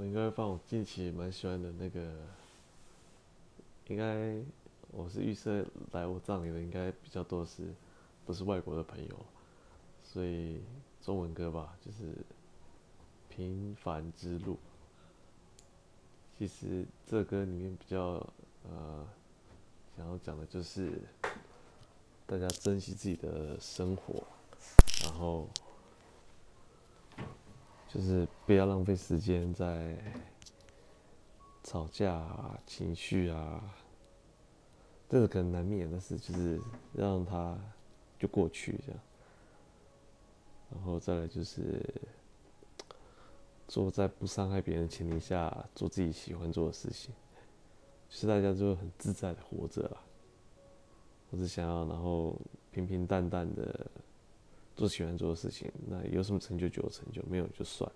我应该放我近期蛮喜欢的那个，应该我是预设来我葬礼的应该比较多是不是外国的朋友，所以中文歌吧，就是《平凡之路》。其实这歌里面比较呃想要讲的就是大家珍惜自己的生活，然后。就是不要浪费时间在吵架啊、情绪啊，这个可能难免，但是就是让它就过去这样。然后再来就是做在不伤害别人的前提下做自己喜欢做的事情，就是大家就会很自在的活着啦。我只想要，然后平平淡淡的。做喜欢做的事情，那有什么成就就有成就，没有就算。